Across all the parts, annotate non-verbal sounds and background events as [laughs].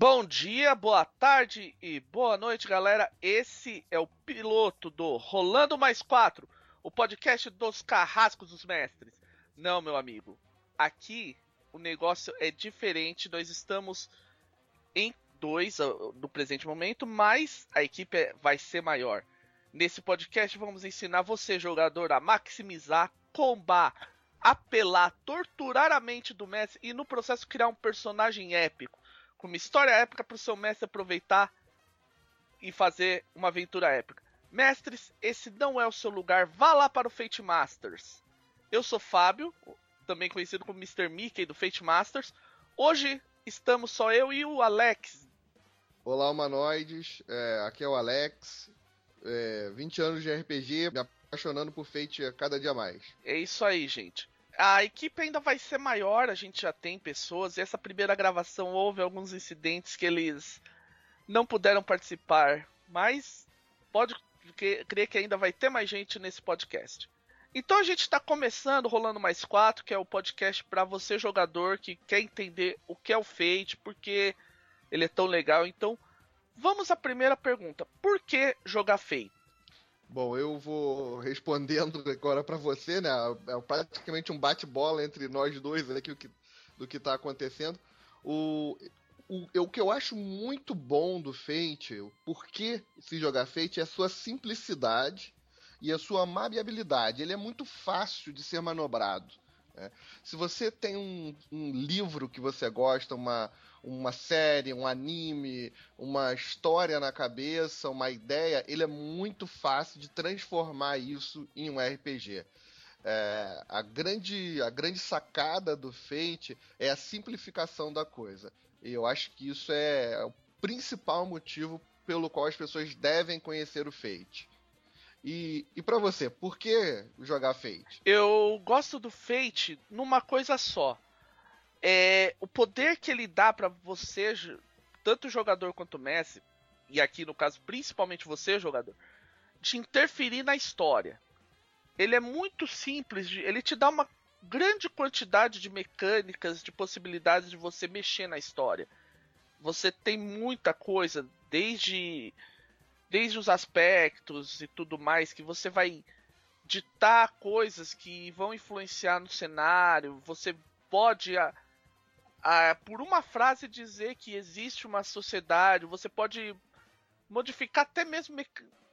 Bom dia, boa tarde e boa noite, galera. Esse é o piloto do Rolando Mais 4, o podcast dos carrascos dos mestres. Não, meu amigo. Aqui o negócio é diferente. Nós estamos em dois no presente momento, mas a equipe é, vai ser maior. Nesse podcast vamos ensinar você, jogador, a maximizar, combar, apelar, torturar a mente do mestre e no processo criar um personagem épico com uma história épica para o seu mestre aproveitar e fazer uma aventura épica. Mestres, esse não é o seu lugar, vá lá para o Fate Masters. Eu sou Fábio, também conhecido como Mr. Mickey do Fate Masters. Hoje estamos só eu e o Alex. Olá, humanoides. É, aqui é o Alex. É, 20 anos de RPG, me apaixonando por Fate a cada dia mais. É isso aí, gente. A equipe ainda vai ser maior, a gente já tem pessoas, e essa primeira gravação houve alguns incidentes que eles não puderam participar, mas pode crer que ainda vai ter mais gente nesse podcast. Então a gente está começando Rolando Mais 4, que é o podcast para você jogador que quer entender o que é o Fate, porque ele é tão legal. Então vamos à primeira pergunta: por que jogar Fate? Bom, eu vou respondendo agora para você, né? É praticamente um bate-bola entre nós dois aqui do que está acontecendo. O, o, o que eu acho muito bom do Fate, o porquê se jogar Fate, é a sua simplicidade e a sua maleabilidade. Ele é muito fácil de ser manobrado. Né? Se você tem um, um livro que você gosta, uma, uma série, um anime, uma história na cabeça, uma ideia, ele é muito fácil de transformar isso em um RPG. É, a, grande, a grande sacada do Fate é a simplificação da coisa. E eu acho que isso é o principal motivo pelo qual as pessoas devem conhecer o Fate. E, e para você, por que jogar Fate? Eu gosto do Fate numa coisa só. É o poder que ele dá para você, tanto jogador quanto Messi, e aqui no caso principalmente você, jogador, de interferir na história. Ele é muito simples, ele te dá uma grande quantidade de mecânicas, de possibilidades de você mexer na história. Você tem muita coisa, desde desde os aspectos e tudo mais, que você vai ditar coisas que vão influenciar no cenário, você pode a, a, por uma frase dizer que existe uma sociedade, você pode modificar até mesmo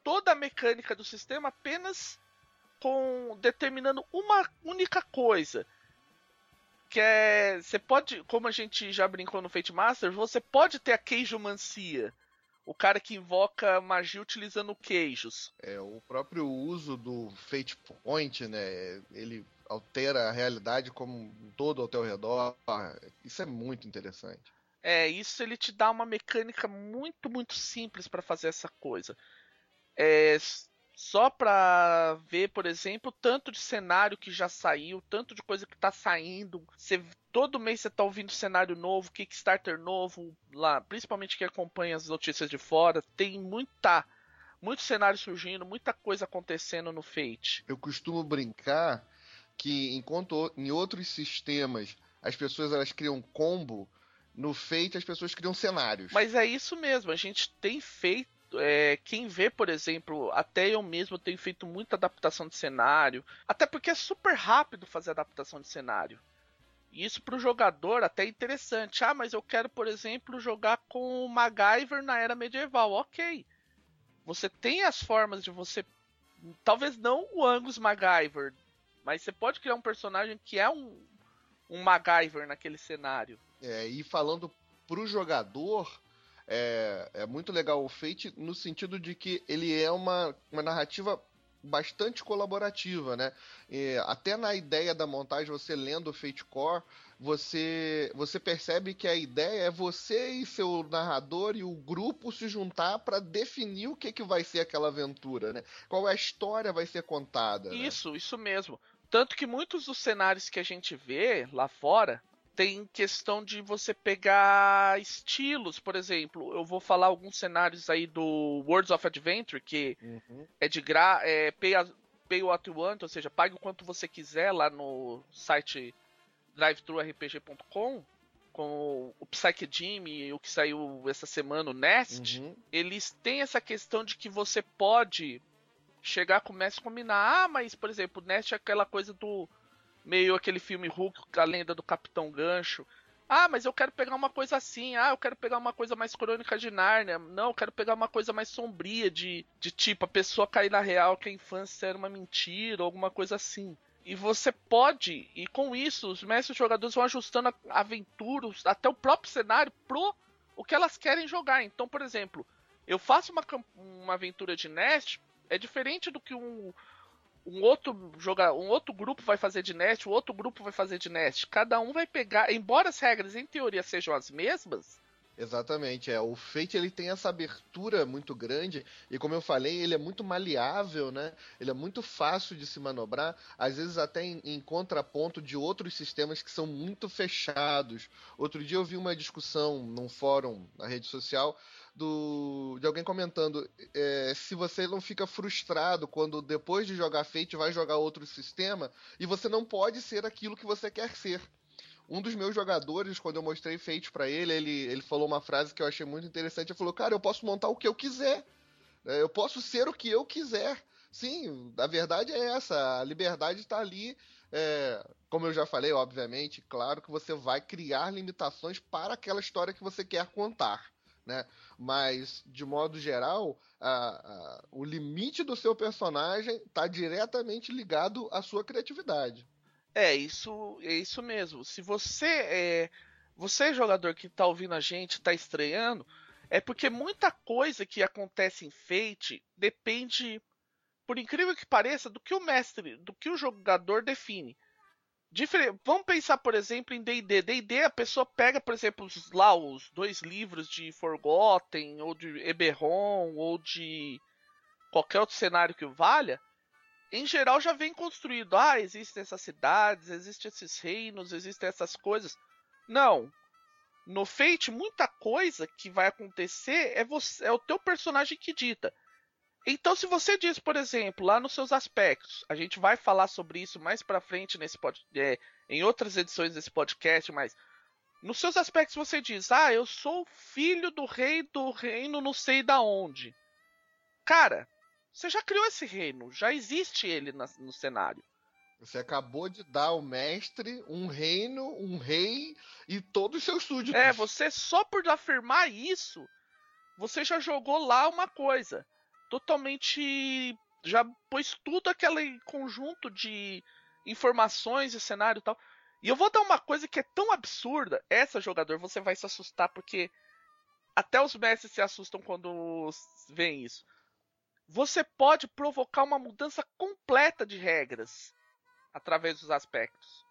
toda a mecânica do sistema apenas com determinando uma única coisa. Que é. Você pode. Como a gente já brincou no Fate Master, você pode ter a queijomancia o cara que invoca magia utilizando queijos. É, o próprio uso do Fate Point, né? Ele altera a realidade como um todo ao teu redor. Isso é muito interessante. É, isso ele te dá uma mecânica muito, muito simples para fazer essa coisa. É, só para ver, por exemplo, tanto de cenário que já saiu, tanto de coisa que tá saindo. Você, todo mês você tá ouvindo cenário novo, Kickstarter novo, lá, principalmente que acompanha as notícias de fora, tem muita muito cenário surgindo, muita coisa acontecendo no Fate. Eu costumo brincar que enquanto em outros sistemas as pessoas elas criam combo, no Fate as pessoas criam cenários. Mas é isso mesmo, a gente tem feito é, quem vê, por exemplo, até eu mesmo tenho feito muita adaptação de cenário, até porque é super rápido fazer adaptação de cenário. E isso para o jogador até é interessante. Ah, mas eu quero, por exemplo, jogar com o MacGyver na era medieval. Ok. Você tem as formas de você. Talvez não o Angus MacGyver, mas você pode criar um personagem que é um, um MacGyver naquele cenário. É, e falando pro jogador, é, é muito legal o Fate no sentido de que ele é uma, uma narrativa bastante colaborativa, né? E até na ideia da montagem, você lendo o Fate Core, você, você percebe que a ideia é você e seu narrador e o grupo se juntar para definir o que, que vai ser aquela aventura, né? Qual é a história vai ser contada. Né? Isso, né? isso mesmo. Tanto que muitos dos cenários que a gente vê lá fora, tem questão de você pegar estilos, por exemplo, eu vou falar alguns cenários aí do Worlds of Adventure, que uhum. é de gra é pay, a, pay what you want, ou seja, pague o quanto você quiser lá no site drivethrurpg.com. com o Psyche Jimmy, o que saiu essa semana, o Nest, uhum. eles têm essa questão de que você pode chegar com o mestre e combinar. Ah, mas, por exemplo, o Nest é aquela coisa do. Meio aquele filme Hulk, a lenda do Capitão Gancho. Ah, mas eu quero pegar uma coisa assim. Ah, eu quero pegar uma coisa mais crônica de Nárnia. Não, eu quero pegar uma coisa mais sombria, de, de tipo, a pessoa cair na real que a infância era uma mentira, ou alguma coisa assim. E você pode, e com isso, os mestres jogadores vão ajustando aventuras, até o próprio cenário, pro o que elas querem jogar. Então, por exemplo, eu faço uma, uma aventura de Nest, é diferente do que um, um outro jogar, um outro grupo vai fazer de Nest, o outro grupo vai fazer de Nest. Cada um vai pegar, embora as regras em teoria sejam as mesmas, Exatamente, é. O Fate ele tem essa abertura muito grande e como eu falei, ele é muito maleável, né? Ele é muito fácil de se manobrar, às vezes até em, em contraponto de outros sistemas que são muito fechados. Outro dia eu vi uma discussão num fórum na rede social do, de alguém comentando é, se você não fica frustrado quando depois de jogar Fate vai jogar outro sistema e você não pode ser aquilo que você quer ser um dos meus jogadores, quando eu mostrei Fate para ele, ele, ele falou uma frase que eu achei muito interessante. Ele falou, cara, eu posso montar o que eu quiser. Né? Eu posso ser o que eu quiser. Sim, a verdade é essa. A liberdade está ali. É, como eu já falei, obviamente, claro que você vai criar limitações para aquela história que você quer contar. Né? Mas, de modo geral, a, a, o limite do seu personagem está diretamente ligado à sua criatividade. É, isso é isso mesmo. Se você é você jogador que tá ouvindo a gente, tá estreando, é porque muita coisa que acontece em Fate depende, por incrível que pareça, do que o mestre, do que o jogador define. Vamos pensar, por exemplo, em D&D. D&D a pessoa pega, por exemplo, os, lá os dois livros de Forgotten, ou de Eberron, ou de qualquer outro cenário que valha, em geral já vem construído. Ah, existem essas cidades, existem esses reinos, existem essas coisas. Não. No Fate, muita coisa que vai acontecer é, você, é o teu personagem que dita. Então, se você diz, por exemplo, lá nos seus aspectos, a gente vai falar sobre isso mais pra frente nesse pod, é, em outras edições desse podcast, mas nos seus aspectos você diz, ah, eu sou filho do rei do reino não sei da onde. Cara, você já criou esse reino, já existe ele no cenário. Você acabou de dar ao mestre um reino, um rei e todos os seus súditos. É, você só por afirmar isso, você já jogou lá uma coisa. Totalmente. Já pôs tudo aquele conjunto de informações e cenário e tal. E eu vou dar uma coisa que é tão absurda. Essa jogador, você vai se assustar porque até os mestres se assustam quando veem isso você pode provocar uma mudança completa de regras através dos aspectos.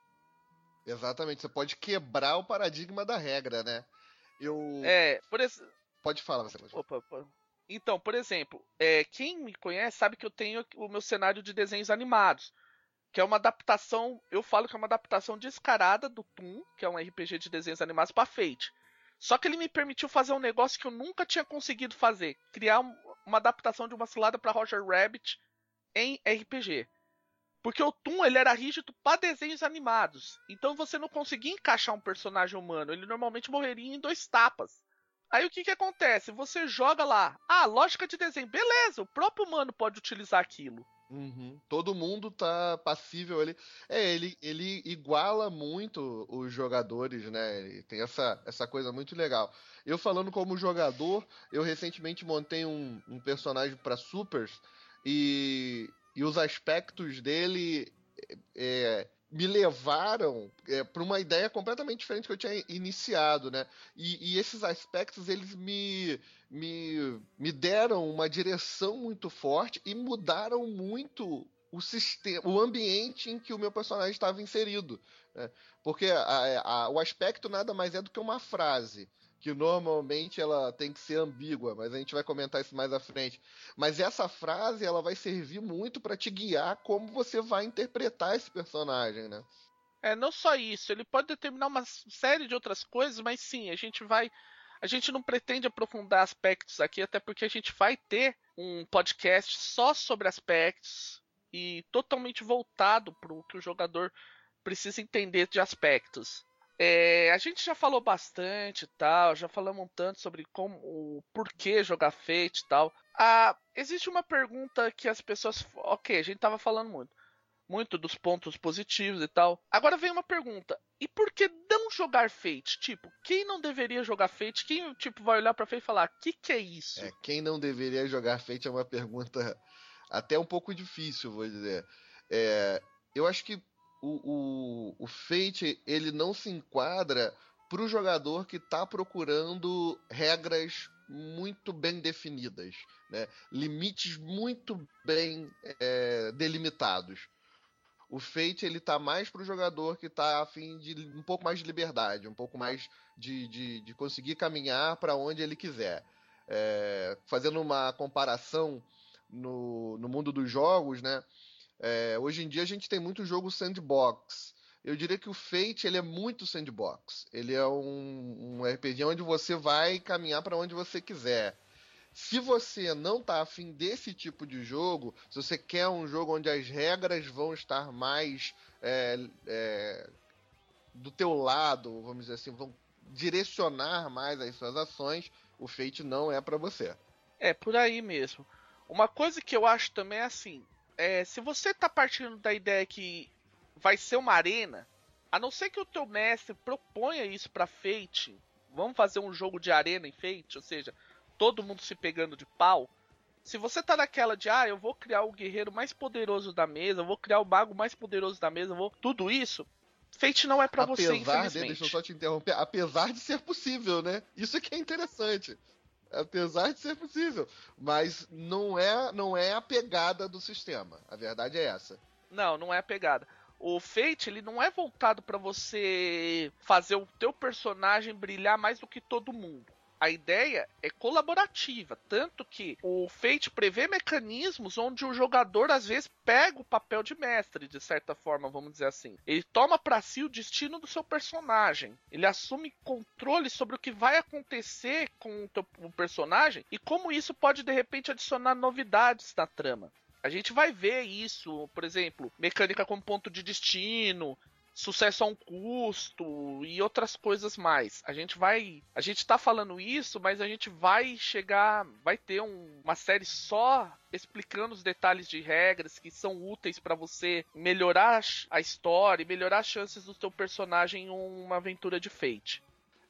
Exatamente, você pode quebrar o paradigma da regra, né? Eu. É, por exemplo. Pode falar, você pode Opa, opa. Então, por exemplo, é, quem me conhece sabe que eu tenho o meu cenário de desenhos animados, que é uma adaptação, eu falo que é uma adaptação descarada do Toon, que é um RPG de desenhos animados, para Fate. Só que ele me permitiu fazer um negócio que eu nunca tinha conseguido fazer, criar um, uma adaptação de uma cilada para Roger Rabbit em RPG. Porque o Toon ele era rígido para desenhos animados. Então você não conseguia encaixar um personagem humano. Ele normalmente morreria em dois tapas. Aí o que, que acontece? Você joga lá. Ah, lógica de desenho. Beleza, o próprio humano pode utilizar aquilo. Uhum. Todo mundo tá passível ali. É, ele, ele iguala muito os jogadores, né? Ele tem essa, essa coisa muito legal. Eu falando como jogador, eu recentemente montei um, um personagem para Supers e, e os aspectos dele é, me levaram é, para uma ideia completamente diferente que eu tinha iniciado, né? E, e, esses aspectos eles me, me, me deram uma direção muito forte e mudaram muito o sistema, o ambiente em que o meu personagem estava inserido, né? Porque a, a, o aspecto nada mais é do que uma frase que normalmente ela tem que ser ambígua, mas a gente vai comentar isso mais à frente. Mas essa frase ela vai servir muito para te guiar como você vai interpretar esse personagem, né? É, não só isso, ele pode determinar uma série de outras coisas, mas sim, a gente vai a gente não pretende aprofundar aspectos aqui, até porque a gente vai ter um podcast só sobre aspectos e totalmente voltado para o que o jogador precisa entender de aspectos. É, a gente já falou bastante tal, já falamos um tanto sobre como o porquê jogar Fate e tal. Ah, existe uma pergunta que as pessoas. Ok, a gente tava falando muito. Muito dos pontos positivos e tal. Agora vem uma pergunta. E por que não jogar Fate? Tipo, quem não deveria jogar Fate? Quem tipo, vai olhar pra Fate e falar, o que, que é isso? É, quem não deveria jogar Fate é uma pergunta até um pouco difícil, vou dizer. É, eu acho que o, o, o Fate ele não se enquadra para o jogador que está procurando regras muito bem definidas, né? limites muito bem é, delimitados. O Fate ele tá mais o jogador que está afim de um pouco mais de liberdade, um pouco mais de, de, de conseguir caminhar para onde ele quiser. É, fazendo uma comparação no, no mundo dos jogos, né? É, hoje em dia a gente tem muito jogo sandbox. Eu diria que o Fate ele é muito sandbox. Ele é um, um RPG onde você vai caminhar para onde você quiser. Se você não está afim desse tipo de jogo, se você quer um jogo onde as regras vão estar mais é, é, do teu lado, vamos dizer assim, vão direcionar mais as suas ações, o Fate não é para você. É por aí mesmo. Uma coisa que eu acho também é assim: é, se você tá partindo da ideia que vai ser uma arena, a não ser que o teu mestre proponha isso para Fate, vamos fazer um jogo de arena em Fate, ou seja, todo mundo se pegando de pau. Se você tá naquela de, ah, eu vou criar o guerreiro mais poderoso da mesa, eu vou criar o mago mais poderoso da mesa, eu vou tudo isso, Fate não é para você, infelizmente. De, deixa eu só te interromper, apesar de ser possível, né? Isso que é interessante apesar de ser possível. Mas não é, não é a pegada do sistema. A verdade é essa. Não, não é a pegada. O Fate, ele não é voltado para você fazer o teu personagem brilhar mais do que todo mundo a ideia é colaborativa, tanto que o Fate prevê mecanismos onde o jogador às vezes pega o papel de mestre, de certa forma, vamos dizer assim. Ele toma para si o destino do seu personagem. Ele assume controle sobre o que vai acontecer com o, teu, o personagem e como isso pode de repente adicionar novidades na trama. A gente vai ver isso, por exemplo, mecânica como ponto de destino, sucesso a um custo e outras coisas mais. A gente vai, a gente tá falando isso, mas a gente vai chegar, vai ter um, uma série só explicando os detalhes de regras que são úteis para você melhorar a história e melhorar as chances do seu personagem em uma aventura de Fate.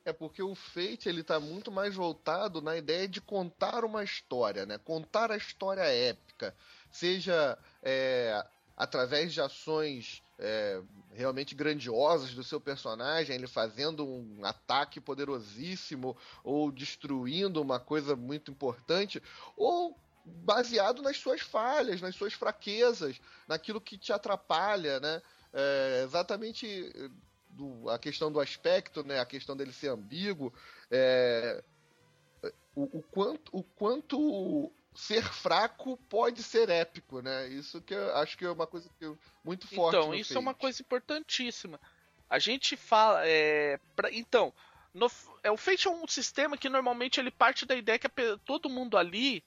É porque o Fate ele tá muito mais voltado na ideia de contar uma história, né? Contar a história épica, seja é, através de ações é, realmente grandiosas do seu personagem, ele fazendo um ataque poderosíssimo ou destruindo uma coisa muito importante, ou baseado nas suas falhas, nas suas fraquezas, naquilo que te atrapalha, né? É, exatamente do, a questão do aspecto, né? A questão dele ser ambíguo, é, o, o, quanto, o quanto ser fraco pode ser épico, né? Isso que eu acho que é uma coisa que eu, muito forte. Então, isso Fate. é uma coisa importantíssima. A gente fala. É, pra, então, no, é, o Fate é um sistema que normalmente ele parte da ideia que a, todo mundo ali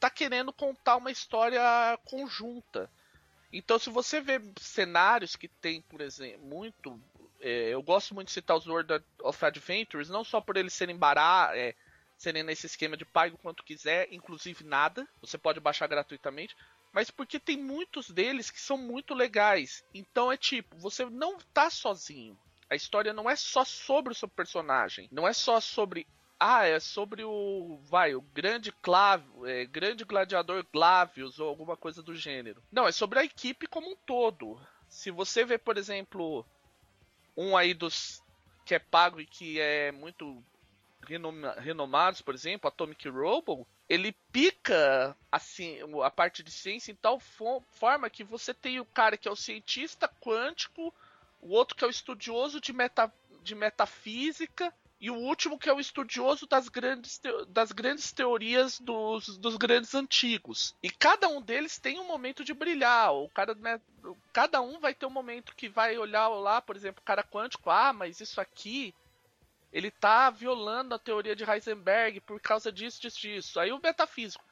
tá querendo contar uma história conjunta. Então, se você vê cenários que tem, por exemplo, muito. É, eu gosto muito de citar os World of Adventures, não só por eles serem baratos. É, serem nesse esquema de pague o quanto quiser, inclusive nada, você pode baixar gratuitamente, mas porque tem muitos deles que são muito legais. Então é tipo, você não tá sozinho. A história não é só sobre o seu personagem, não é só sobre ah, é sobre o vai, o grande Clávio, é, grande gladiador Glavius ou alguma coisa do gênero. Não, é sobre a equipe como um todo. Se você vê, por exemplo, um aí dos que é pago e que é muito renomados, por exemplo, Atomic Robo, ele pica assim a parte de ciência em tal forma que você tem o cara que é o cientista quântico, o outro que é o estudioso de, meta, de metafísica e o último que é o estudioso das grandes, das grandes teorias dos, dos grandes antigos. E cada um deles tem um momento de brilhar. O cara, né, cada um vai ter um momento que vai olhar lá, por exemplo, o cara quântico, ah, mas isso aqui ele tá violando a teoria de Heisenberg por causa disso, disso, disso. Aí o metafísico.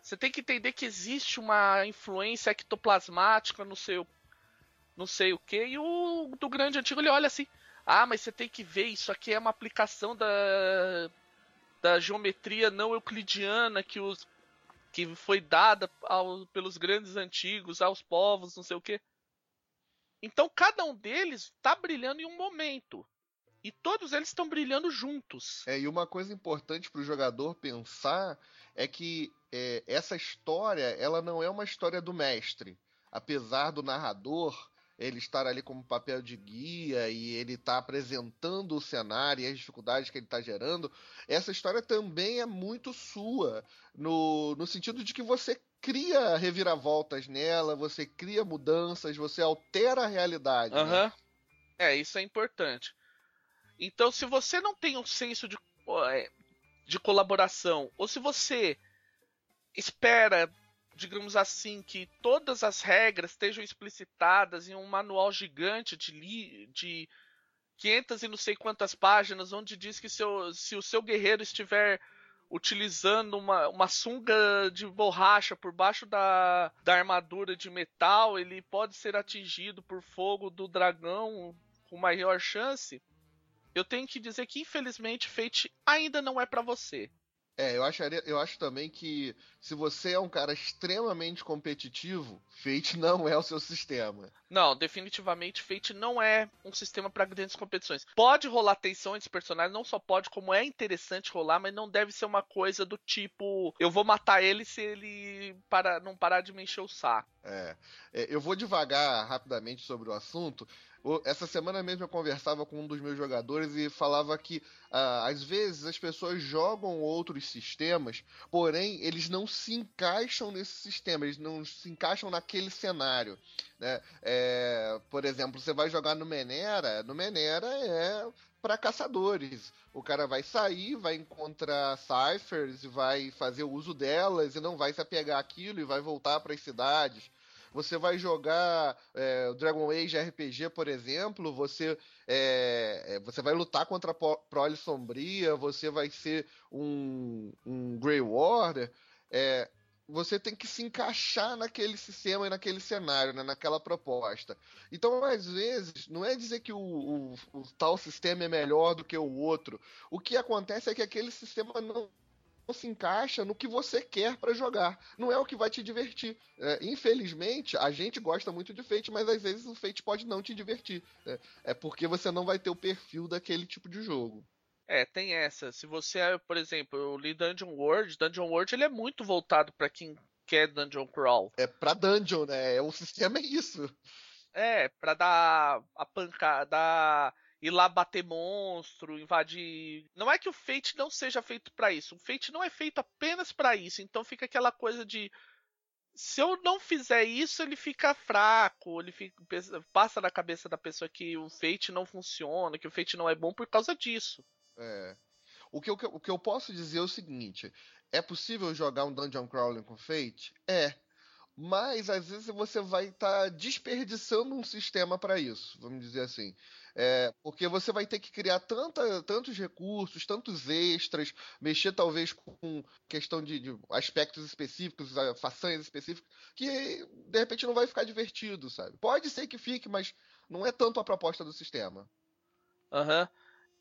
Você tem que entender que existe uma influência ectoplasmática no seu não sei o que, e o do grande antigo ele olha assim: Ah, mas você tem que ver, isso aqui é uma aplicação da, da geometria não euclidiana que, os, que foi dada ao, pelos grandes antigos, aos povos, não sei o que. Então cada um deles está brilhando em um momento. E todos eles estão brilhando juntos. É, e uma coisa importante para o jogador pensar é que é, essa história ela não é uma história do mestre. Apesar do narrador ele estar ali como papel de guia e ele está apresentando o cenário e as dificuldades que ele está gerando, essa história também é muito sua, no, no sentido de que você cria reviravoltas nela, você cria mudanças, você altera a realidade. Uhum. Né? É, isso é importante. Então, se você não tem um senso de, é, de colaboração, ou se você espera, digamos assim, que todas as regras estejam explicitadas em um manual gigante de, li, de 500 e não sei quantas páginas, onde diz que seu, se o seu guerreiro estiver utilizando uma, uma sunga de borracha por baixo da, da armadura de metal, ele pode ser atingido por fogo do dragão com maior chance eu tenho que dizer que infelizmente Fate ainda não é para você. É, eu, acharia, eu acho também que se você é um cara extremamente competitivo, Fate não é o seu sistema. Não, definitivamente Fate não é um sistema para grandes competições. Pode rolar tensão entre os personagens, não só pode, como é interessante rolar, mas não deve ser uma coisa do tipo eu vou matar ele se ele para, não parar de me encher o saco. É, é eu vou devagar rapidamente sobre o assunto. Essa semana mesmo eu conversava com um dos meus jogadores e falava que ah, às vezes as pessoas jogam outros sistemas, porém eles não se encaixam nesse sistema, eles não se encaixam naquele cenário. Né? É, por exemplo, você vai jogar no Menera, no Menera é para caçadores. O cara vai sair, vai encontrar ciphers e vai fazer o uso delas e não vai se apegar àquilo e vai voltar para as cidades. Você vai jogar é, Dragon Age RPG, por exemplo, você, é, é você vai lutar contra a prole sombria, você vai ser um, um Grey Warrior. É, você tem que se encaixar naquele sistema e naquele cenário, né, naquela proposta. Então, às vezes, não é dizer que o, o, o, tal sistema é melhor do que o outro. O que acontece é que aquele sistema não se encaixa no que você quer para jogar. Não é o que vai te divertir. É, infelizmente, a gente gosta muito de Fate, mas às vezes o Fate pode não te divertir. Né? É porque você não vai ter o perfil daquele tipo de jogo. É, tem essa. Se você, é, por exemplo, eu li Dungeon World, Dungeon World ele é muito voltado para quem quer Dungeon Crawl. É pra Dungeon, né? O [laughs] sistema é isso. É, pra dar a pancada, ir lá bater monstro, invadir. Não é que o Fate não seja feito para isso. O Fate não é feito apenas para isso. Então fica aquela coisa de se eu não fizer isso, ele fica fraco, ele fica, passa na cabeça da pessoa que o Fate não funciona, que o Fate não é bom por causa disso. É. O que, eu, o que eu posso dizer é o seguinte: é possível jogar um Dungeon Crawling com Fate? É mas às vezes você vai estar tá desperdiçando um sistema para isso, vamos dizer assim. É, porque você vai ter que criar tanta, tantos recursos, tantos extras, mexer talvez com questão de, de aspectos específicos, façanhas específicas, que de repente não vai ficar divertido, sabe? Pode ser que fique, mas não é tanto a proposta do sistema. Aham. Uhum.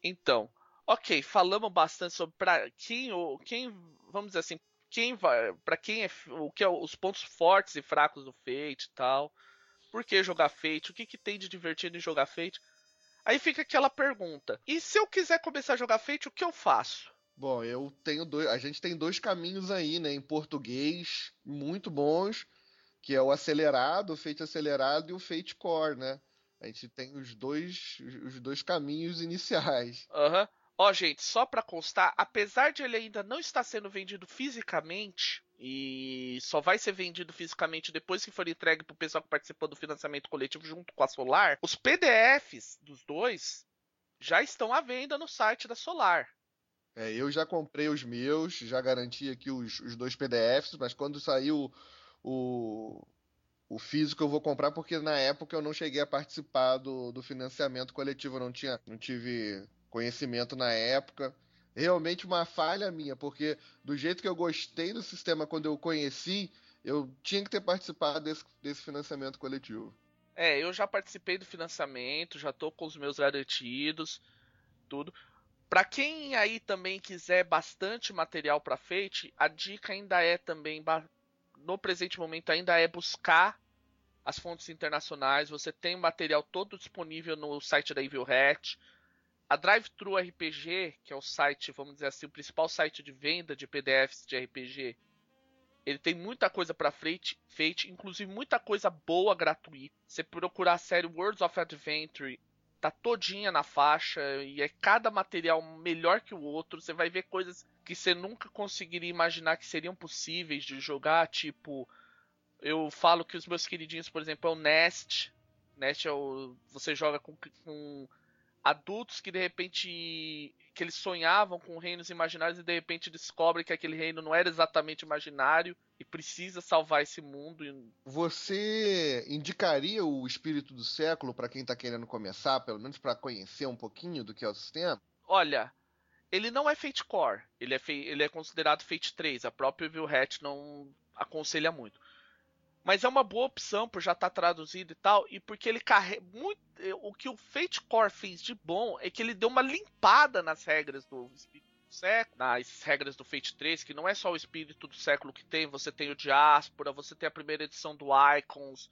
Então, ok, falamos bastante sobre pra quem, quem, vamos dizer assim, quem vai, para quem é o que é os pontos fortes e fracos do Fate e tal. Por que jogar Fate? O que, que tem de divertido em jogar Fate? Aí fica aquela pergunta: e se eu quiser começar a jogar Fate, o que eu faço? Bom, eu tenho dois, a gente tem dois caminhos aí, né, em português muito bons, que é o acelerado, o Fate acelerado e o Fate Core, né? A gente tem os dois, os dois caminhos iniciais. Aham. Uhum. Ó, gente, só para constar, apesar de ele ainda não estar sendo vendido fisicamente e só vai ser vendido fisicamente depois que for entregue pro pessoal que participou do financiamento coletivo junto com a Solar, os PDFs dos dois já estão à venda no site da Solar. É, eu já comprei os meus, já garanti aqui os, os dois PDFs, mas quando saiu o, o físico eu vou comprar porque na época eu não cheguei a participar do, do financiamento coletivo, eu não tinha, não tive conhecimento na época. Realmente uma falha minha, porque do jeito que eu gostei do sistema quando eu conheci, eu tinha que ter participado desse, desse financiamento coletivo. É, eu já participei do financiamento, já tô com os meus garantidos, tudo. Para quem aí também quiser bastante material para Fate, a dica ainda é também no presente momento ainda é buscar as fontes internacionais. Você tem material todo disponível no site da Evil Hat. A Drive-Thru RPG, que é o site, vamos dizer assim, o principal site de venda de PDFs de RPG, ele tem muita coisa para frente, Fate, inclusive muita coisa boa gratuita. Você procurar a série Worlds of Adventure, tá todinha na faixa e é cada material melhor que o outro. Você vai ver coisas que você nunca conseguiria imaginar que seriam possíveis de jogar, tipo, eu falo que os meus queridinhos, por exemplo, é o Nest. Nest é o você joga com, com adultos que de repente que eles sonhavam com reinos imaginários e de repente descobrem que aquele reino não era exatamente imaginário e precisa salvar esse mundo. Você indicaria o espírito do século para quem está querendo começar, pelo menos para conhecer um pouquinho do que é o sistema? Olha, ele não é Fate Core, ele é, ele é considerado Fate 3, a própria Evil Hat não aconselha muito. Mas é uma boa opção por já estar tá traduzido e tal, e porque ele carrega muito. O que o Fate Core fez de bom é que ele deu uma limpada nas regras do Espírito do Século, nas regras do Fate 3, que não é só o Espírito do Século que tem, você tem o Diáspora, você tem a primeira edição do Icons,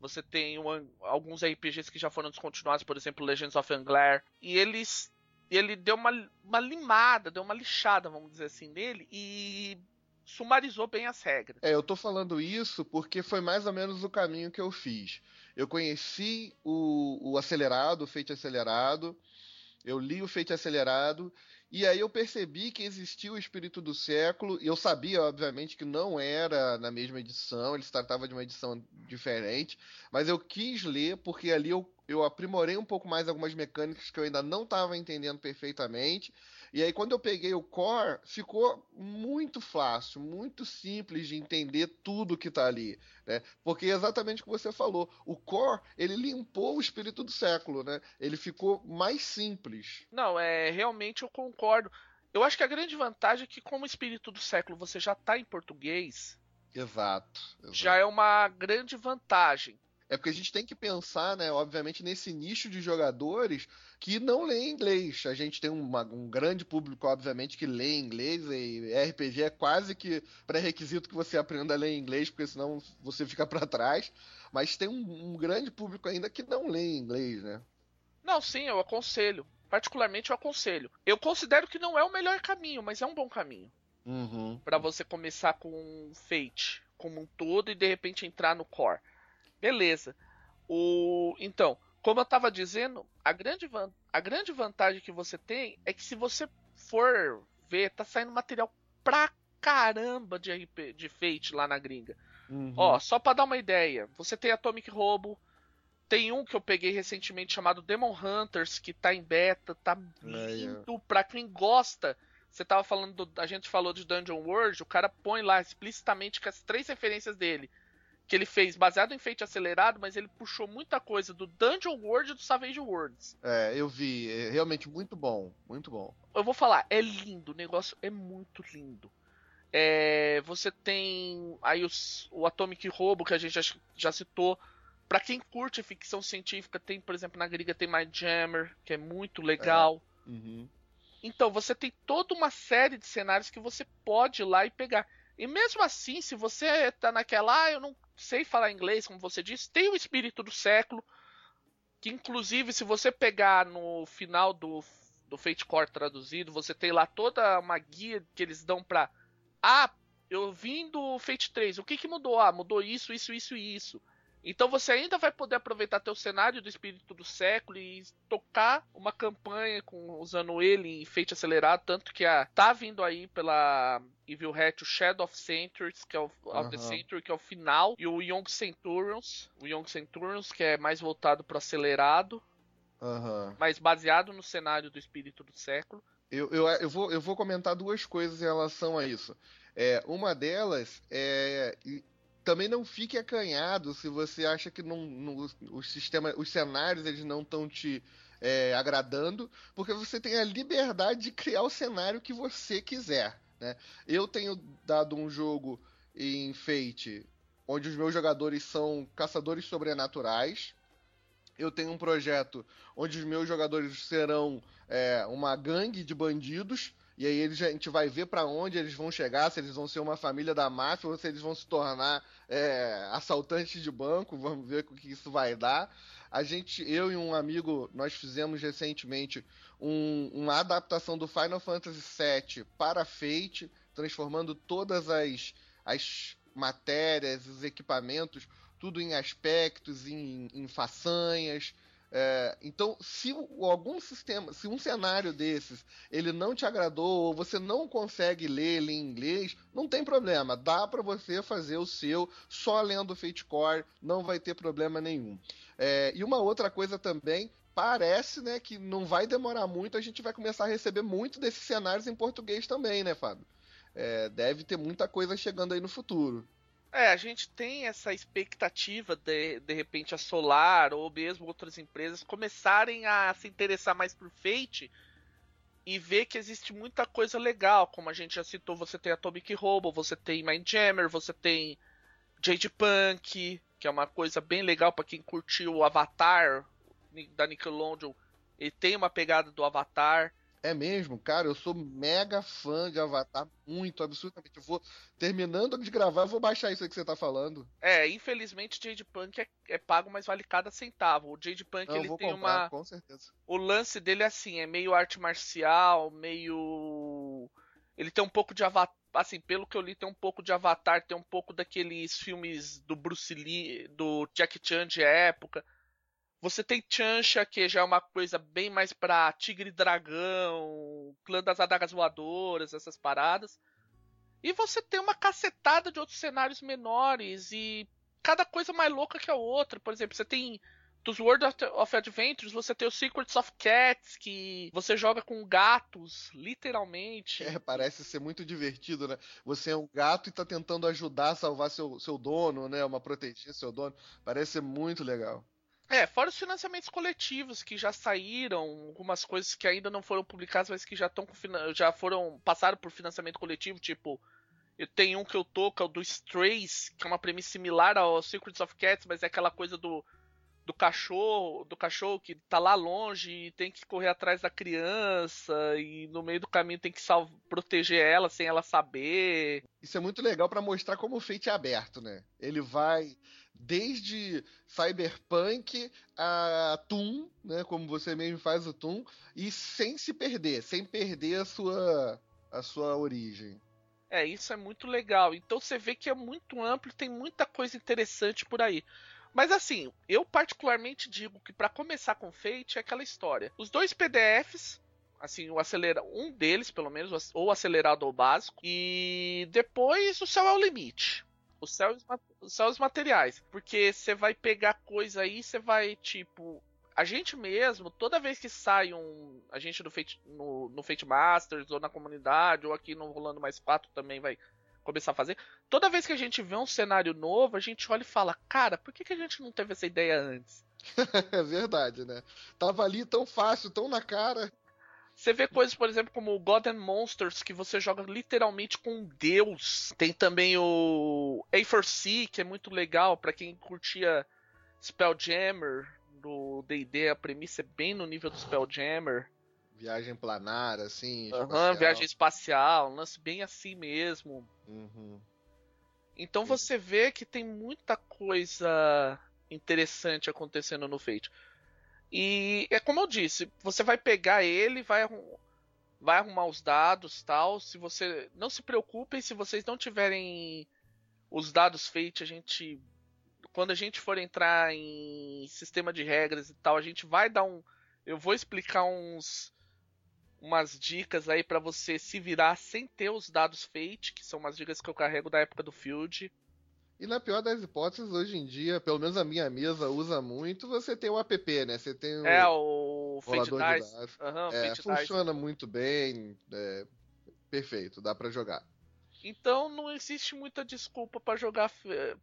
você tem alguns RPGs que já foram descontinuados, por exemplo, Legends of Angler, e eles. Ele deu uma, uma limada, deu uma lixada, vamos dizer assim, nele, e sumarizou bem as regras. É, eu tô falando isso porque foi mais ou menos o caminho que eu fiz. Eu conheci o, o acelerado, o feito acelerado, eu li o feito acelerado, e aí eu percebi que existia o espírito do século, e eu sabia, obviamente, que não era na mesma edição, ele se tratava de uma edição diferente, mas eu quis ler porque ali eu, eu aprimorei um pouco mais algumas mecânicas que eu ainda não estava entendendo perfeitamente, e aí, quando eu peguei o core, ficou muito fácil, muito simples de entender tudo que está ali. Né? Porque é exatamente o que você falou. O core, ele limpou o espírito do século, né? Ele ficou mais simples. Não, é realmente eu concordo. Eu acho que a grande vantagem é que, como o espírito do século você já está em português. Exato, exato. Já é uma grande vantagem. É porque a gente tem que pensar, né, obviamente, nesse nicho de jogadores que não lê inglês. A gente tem uma, um grande público, obviamente, que lê inglês e RPG é quase que pré-requisito que você aprenda a ler inglês, porque senão você fica para trás. Mas tem um, um, grande público ainda que não lê inglês, né? Não, sim, eu aconselho. Particularmente eu aconselho. Eu considero que não é o melhor caminho, mas é um bom caminho. Uhum. para você começar com Fate como um todo e de repente entrar no core. Beleza. O, então, como eu estava dizendo, a grande, a grande vantagem que você tem é que se você for ver, tá saindo material pra caramba de RP, de Fate lá na gringa. Uhum. Ó, só para dar uma ideia, você tem Atomic Robo, tem um que eu peguei recentemente chamado Demon Hunters, que tá em beta, tá lindo é, é. pra quem gosta. Você tava falando, do, a gente falou de Dungeon World, o cara põe lá explicitamente que as três referências dele que ele fez baseado em Fate acelerado, mas ele puxou muita coisa do Dungeon World e do Savage Worlds. É, eu vi, é realmente muito bom, muito bom. Eu vou falar, é lindo, o negócio é muito lindo. É, você tem aí os, o Atomic Robo que a gente já, já citou. Para quem curte ficção científica, tem, por exemplo, na gringa tem My Jammer, que é muito legal. É. Uhum. Então, você tem toda uma série de cenários que você pode ir lá e pegar. E mesmo assim, se você tá naquela, ah, eu não sei falar inglês, como você disse, tem o espírito do século, que inclusive se você pegar no final do, do Fate Core traduzido, você tem lá toda uma guia que eles dão pra. Ah, eu vim do Fate 3, o que, que mudou? Ah, mudou isso, isso, isso e isso. Então você ainda vai poder aproveitar teu cenário do espírito do século e tocar uma campanha com, usando ele em feito acelerado, tanto que a, tá vindo aí pela Evil Hat o Shadow of Centuries, que é o of the Century, que é o final, e o Young Centurions, o Young Centurions, que é mais voltado pro acelerado, uhum. mas baseado no cenário do espírito do século. Eu, eu, eu, vou, eu vou comentar duas coisas em relação a isso. É, uma delas é também não fique acanhado se você acha que não, não, o sistema, os cenários eles não estão te é, agradando, porque você tem a liberdade de criar o cenário que você quiser. Né? Eu tenho dado um jogo em Fate onde os meus jogadores são caçadores sobrenaturais. Eu tenho um projeto onde os meus jogadores serão é, uma gangue de bandidos. E aí a gente vai ver para onde eles vão chegar, se eles vão ser uma família da máfia ou se eles vão se tornar é, assaltantes de banco. Vamos ver o que isso vai dar. A gente, eu e um amigo, nós fizemos recentemente um, uma adaptação do Final Fantasy VII para Fate, transformando todas as, as matérias, os equipamentos, tudo em aspectos, em, em façanhas. É, então, se algum sistema, se um cenário desses ele não te agradou ou você não consegue ler ele em inglês, não tem problema, dá para você fazer o seu só lendo Fate Core, não vai ter problema nenhum. É, e uma outra coisa também, parece, né, que não vai demorar muito, a gente vai começar a receber muito desses cenários em português também, né, Fábio? É, deve ter muita coisa chegando aí no futuro. É, a gente tem essa expectativa de, de repente, a Solar ou mesmo outras empresas começarem a se interessar mais por Fate e ver que existe muita coisa legal, como a gente já citou, você tem Atomic Robo, você tem Mindjammer, você tem Jade Punk, que é uma coisa bem legal para quem curtiu o Avatar da Nickelodeon. Ele tem uma pegada do Avatar. É mesmo, cara, eu sou mega fã de Avatar, muito, absurdamente. Eu vou, terminando de gravar, eu vou baixar isso aí que você tá falando. É, infelizmente Jade Punk é, é pago, mas vale cada centavo. O Jade Punk, Não, ele tem comprar, uma... com certeza. O lance dele é assim, é meio arte marcial, meio... Ele tem um pouco de Avatar, assim, pelo que eu li, tem um pouco de Avatar, tem um pouco daqueles filmes do Bruce Lee, do Jack Chan de época. Você tem Chancha, que já é uma coisa bem mais pra Tigre e Dragão, Clã das Adagas Voadoras, essas paradas. E você tem uma cacetada de outros cenários menores e cada coisa mais louca que a outra. Por exemplo, você tem dos World of Adventures, você tem os Secrets of Cats, que você joga com gatos, literalmente. É, parece ser muito divertido, né? Você é um gato e tá tentando ajudar a salvar seu, seu dono, né? Uma proteger seu dono. Parece ser muito legal. É, fora os financiamentos coletivos que já saíram, algumas coisas que ainda não foram publicadas, mas que já estão já foram passaram por financiamento coletivo, tipo eu tenho um que eu tô, que é o do Strays, que é uma premissa similar ao Secrets of Cats, mas é aquela coisa do do cachorro, do cachorro que tá lá longe e tem que correr atrás da criança e no meio do caminho tem que salvo, proteger ela sem ela saber. Isso é muito legal para mostrar como o Fate é aberto, né? Ele vai desde Cyberpunk a Toon, né, como você mesmo faz o Toon, e sem se perder, sem perder a sua a sua origem. É, isso é muito legal. Então você vê que é muito amplo, tem muita coisa interessante por aí. Mas assim, eu particularmente digo que para começar com Fate é aquela história. Os dois PDFs, assim, o acelera, um deles pelo menos, ou acelerado ou básico, e depois o céu é o limite. Os céus materiais. Porque você vai pegar coisa aí, você vai, tipo. A gente mesmo, toda vez que sai um. A gente no Fate, no, no Fate Masters, ou na comunidade, ou aqui no Rolando Mais 4 também vai começar a fazer. Toda vez que a gente vê um cenário novo, a gente olha e fala, cara, por que, que a gente não teve essa ideia antes? [laughs] é verdade, né? Tava ali tão fácil, tão na cara. Você vê coisas, por exemplo, como o God and Monsters, que você joga literalmente com Deus. Tem também o A4C, que é muito legal para quem curtia Spelljammer do D&D. A premissa é bem no nível do Spelljammer. Viagem planar, assim. Uhum, viagem espacial, um lance bem assim mesmo. Uhum. Então você vê que tem muita coisa interessante acontecendo no Fate. E é como eu disse, você vai pegar ele, vai, vai arrumar os dados tal. Se você. Não se preocupem se vocês não tiverem os dados Fate, a gente. Quando a gente for entrar em sistema de regras e tal, a gente vai dar um. Eu vou explicar uns umas dicas aí para você se virar sem ter os dados Fate, que são umas dicas que eu carrego da época do Field. E na pior das hipóteses, hoje em dia, pelo menos a minha mesa usa muito, você tem o app, né? Você tem o. É, o Fate Dice. Uhum, é, funciona Dice. muito bem. É, perfeito, dá para jogar. Então não existe muita desculpa para jogar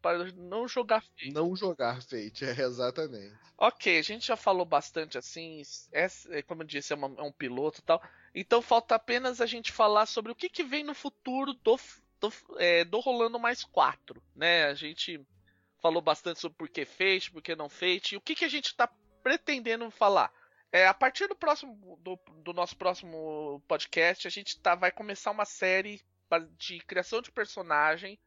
para não jogar Fate. Não jogar Fate, [laughs] é exatamente. Ok, a gente já falou bastante assim, é, é como eu disse, é, uma, é um piloto e tal. Então falta apenas a gente falar sobre o que, que vem no futuro do, do, é, do Rolando Mais 4, né? A gente falou bastante sobre por que fez, por que não fez, e o que, que a gente está pretendendo falar. É, a partir do próximo do, do, nosso próximo podcast, a gente tá, vai começar uma série de criação de personagem,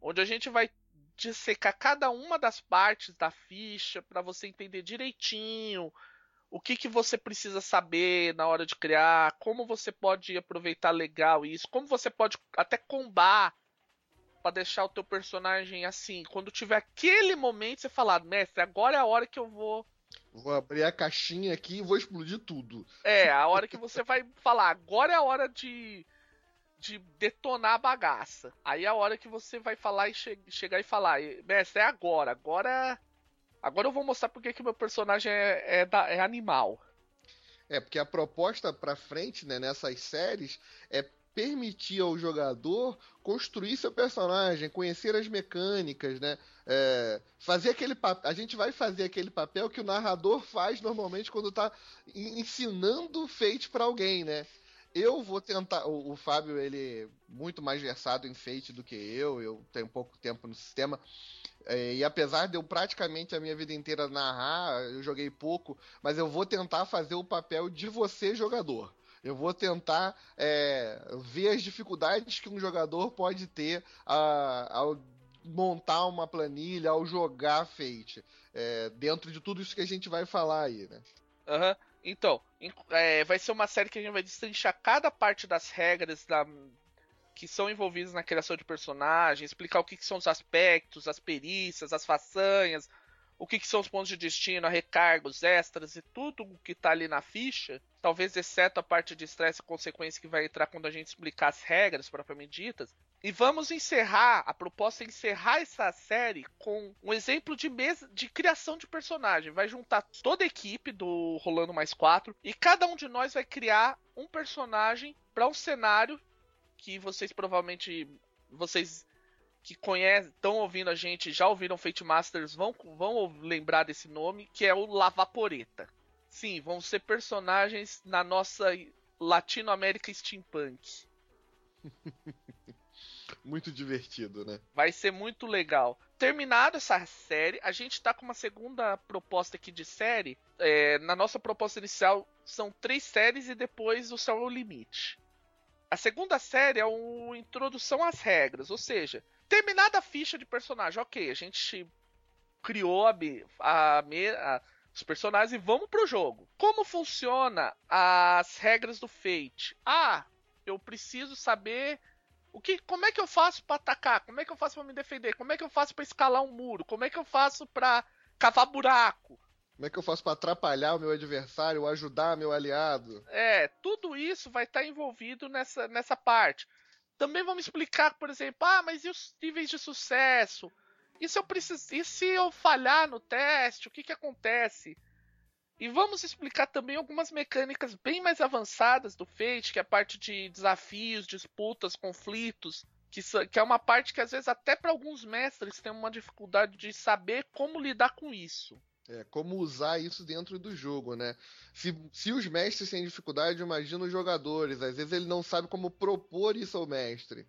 onde a gente vai dissecar cada uma das partes da ficha para você entender direitinho o que, que você precisa saber na hora de criar, como você pode aproveitar legal isso, como você pode até combar para deixar o teu personagem assim, quando tiver aquele momento você falar, mestre, agora é a hora que eu vou Vou abrir a caixinha aqui e vou explodir tudo. É, a hora que você vai falar, agora é a hora de de detonar a bagaça. Aí é a hora que você vai falar e che chegar e falar, mestre, é agora, agora agora eu vou mostrar porque que meu personagem é, é, da, é animal. É, porque a proposta pra frente, né, nessas séries, é permitir ao jogador construir seu personagem, conhecer as mecânicas, né? É, fazer aquele a gente vai fazer aquele papel que o narrador faz normalmente quando está ensinando Fate para alguém, né? Eu vou tentar. O, o, Fábio, ele é muito mais versado em Fate do que eu. Eu tenho pouco tempo no sistema. É, e apesar de eu praticamente a minha vida inteira narrar, eu joguei pouco, mas eu vou tentar fazer o papel de você, jogador. Eu vou tentar é, ver as dificuldades que um jogador pode ter a, ao montar uma planilha, ao jogar Fate. É, dentro de tudo isso que a gente vai falar aí, né? Aham. Uhum. Então, é, vai ser uma série que a gente vai destrinchar cada parte das regras da, que são envolvidas na criação de personagens, explicar o que, que são os aspectos, as perícias, as façanhas, o que, que, são os pontos de destino, recargos, extras e tudo o que está ali na ficha, talvez exceto a parte de estresse e consequência que vai entrar quando a gente explicar as regras propriamente ditas. E vamos encerrar, a proposta é encerrar essa série com um exemplo de mesa de criação de personagem. Vai juntar toda a equipe do Rolando Mais 4 e cada um de nós vai criar um personagem para um cenário que vocês provavelmente vocês que conhecem, estão ouvindo a gente, já ouviram Fate Masters, vão, vão lembrar desse nome, que é o Lavaporeta. Sim, vão ser personagens na nossa Latinoamérica Steampunk. [laughs] muito divertido, né? Vai ser muito legal. Terminada essa série, a gente tá com uma segunda proposta aqui de série. É, na nossa proposta inicial são três séries e depois o Céu é o Limite. A segunda série é uma introdução às regras, ou seja, terminada a ficha de personagem, ok, a gente criou a, a, a, os personagens e vamos pro jogo. Como funciona as regras do Fate? Ah, eu preciso saber o que, como é que eu faço para atacar? Como é que eu faço para me defender? Como é que eu faço para escalar um muro? Como é que eu faço para cavar buraco? Como é que eu faço para atrapalhar o meu adversário, ajudar meu aliado? É, tudo isso vai estar tá envolvido nessa, nessa parte. Também vamos explicar, por exemplo, ah, mas e os níveis de sucesso? E se eu preciso, e se eu falhar no teste, o que que acontece? E vamos explicar também algumas mecânicas bem mais avançadas do Fate, que é a parte de desafios, disputas, conflitos, que, que é uma parte que às vezes até para alguns mestres tem uma dificuldade de saber como lidar com isso. É, como usar isso dentro do jogo, né? Se, se os mestres têm dificuldade, imagina os jogadores. Às vezes ele não sabe como propor isso ao mestre.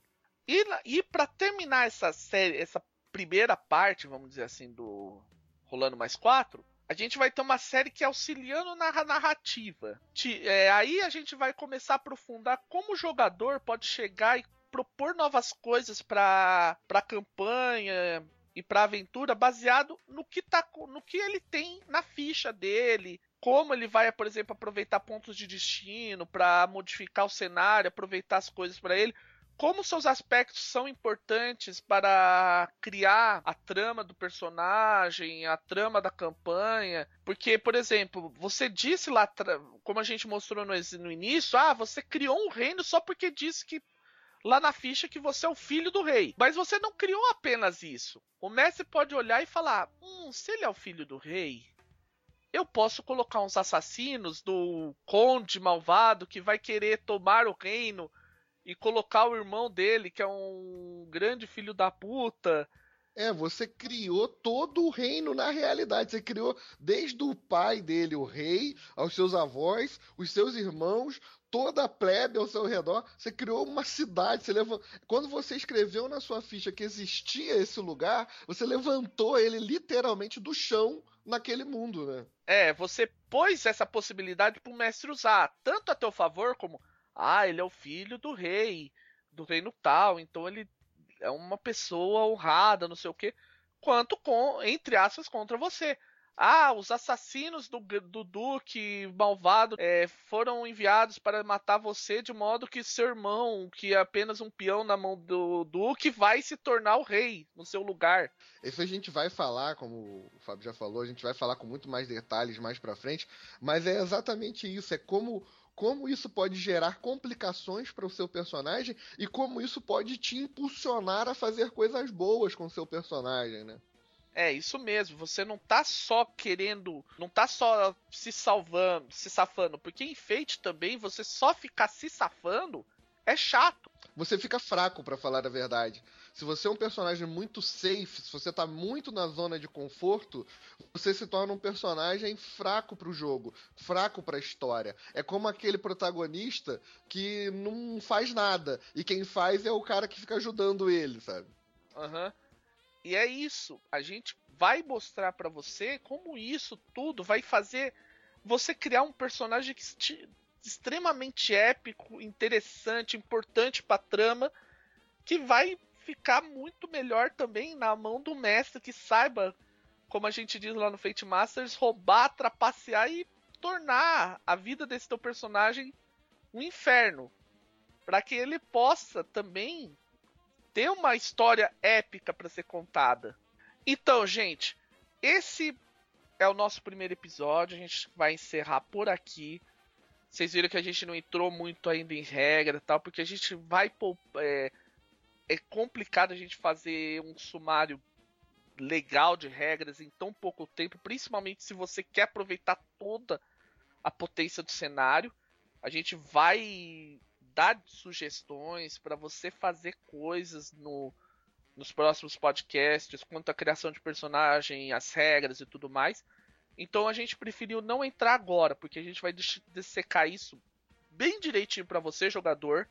E, e para terminar essa série, essa primeira parte, vamos dizer assim, do Rolando Mais 4, a gente vai ter uma série que é auxiliando na narrativa. É, aí a gente vai começar a aprofundar como o jogador pode chegar e propor novas coisas para a campanha, e para aventura baseado no que tá no que ele tem na ficha dele, como ele vai, por exemplo, aproveitar pontos de destino para modificar o cenário, aproveitar as coisas para ele, como seus aspectos são importantes para criar a trama do personagem, a trama da campanha. Porque, por exemplo, você disse lá, como a gente mostrou no, no início, ah, você criou um reino só porque disse que lá na ficha que você é o filho do rei. Mas você não criou apenas isso. O mestre pode olhar e falar: hum, se ele é o filho do rei, eu posso colocar uns assassinos do conde malvado que vai querer tomar o reino e colocar o irmão dele, que é um grande filho da puta, É, você criou todo o reino na realidade. Você criou desde o pai dele, o rei, aos seus avós, os seus irmãos, toda a plebe ao seu redor. Você criou uma cidade. Você levant... Quando você escreveu na sua ficha que existia esse lugar, você levantou ele literalmente do chão naquele mundo, né? É, você pôs essa possibilidade para o mestre usar, tanto a teu favor como, ah, ele é o filho do rei, do reino tal, então ele é uma pessoa honrada, não sei o quê, quanto com, entre aspas, contra você. Ah, os assassinos do, do Duque malvado é, foram enviados para matar você de modo que seu irmão, que é apenas um peão na mão do Duque, vai se tornar o rei no seu lugar. Isso a gente vai falar, como o Fábio já falou, a gente vai falar com muito mais detalhes mais pra frente, mas é exatamente isso, é como como isso pode gerar complicações para o seu personagem e como isso pode te impulsionar a fazer coisas boas com o seu personagem, né? É, isso mesmo. Você não tá só querendo. Não tá só se salvando, se safando. Porque em Fate também, você só ficar se safando é chato. Você fica fraco, para falar a verdade. Se você é um personagem muito safe, se você tá muito na zona de conforto, você se torna um personagem fraco pro jogo, fraco pra história. É como aquele protagonista que não faz nada. E quem faz é o cara que fica ajudando ele, sabe? Aham. Uhum. E é isso. A gente vai mostrar para você como isso tudo vai fazer você criar um personagem extremamente épico, interessante, importante pra trama, que vai ficar muito melhor também na mão do mestre que saiba, como a gente diz lá no Fate Masters, roubar, trapacear e tornar a vida desse teu personagem um inferno. Para que ele possa também ter uma história épica para ser contada. Então, gente, esse é o nosso primeiro episódio. A gente vai encerrar por aqui. Vocês viram que a gente não entrou muito ainda em regra tal, porque a gente vai. É, é complicado a gente fazer um sumário legal de regras em tão pouco tempo, principalmente se você quer aproveitar toda a potência do cenário. A gente vai dar sugestões para você fazer coisas no, nos próximos podcasts quanto à criação de personagem, as regras e tudo mais. Então a gente preferiu não entrar agora, porque a gente vai dessecar isso bem direitinho para você, jogador.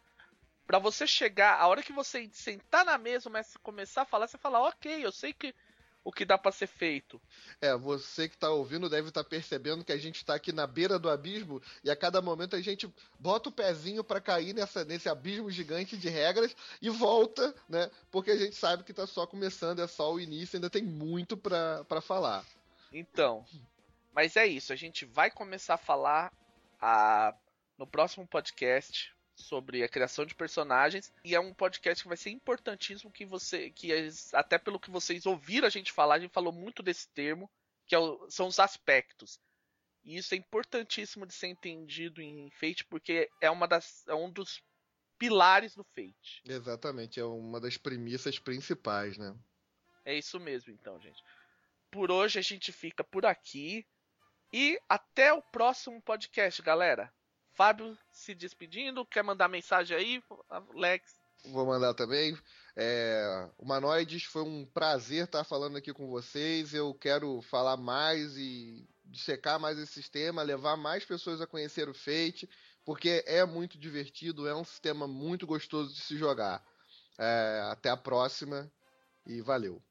Para você chegar, a hora que você sentar na mesa, começar a falar, você fala, ok, eu sei que o que dá para ser feito. É, você que tá ouvindo deve estar tá percebendo que a gente tá aqui na beira do abismo e a cada momento a gente bota o pezinho para cair nessa, nesse abismo gigante de regras e volta, né? Porque a gente sabe que tá só começando, é só o início, ainda tem muito para falar. Então, mas é isso, a gente vai começar a falar a, no próximo podcast sobre a criação de personagens e é um podcast que vai ser importantíssimo que você que até pelo que vocês ouviram a gente falar, a gente falou muito desse termo, que é o, são os aspectos. E isso é importantíssimo de ser entendido em Fate porque é uma das é um dos pilares do Fate. Exatamente, é uma das premissas principais, né? É isso mesmo, então, gente. Por hoje a gente fica por aqui e até o próximo podcast, galera. Fábio se despedindo, quer mandar mensagem aí, Alex? Vou mandar também. É, Humanoides, foi um prazer estar falando aqui com vocês. Eu quero falar mais e dissecar mais esse sistema, levar mais pessoas a conhecer o Fate, porque é muito divertido, é um sistema muito gostoso de se jogar. É, até a próxima e valeu.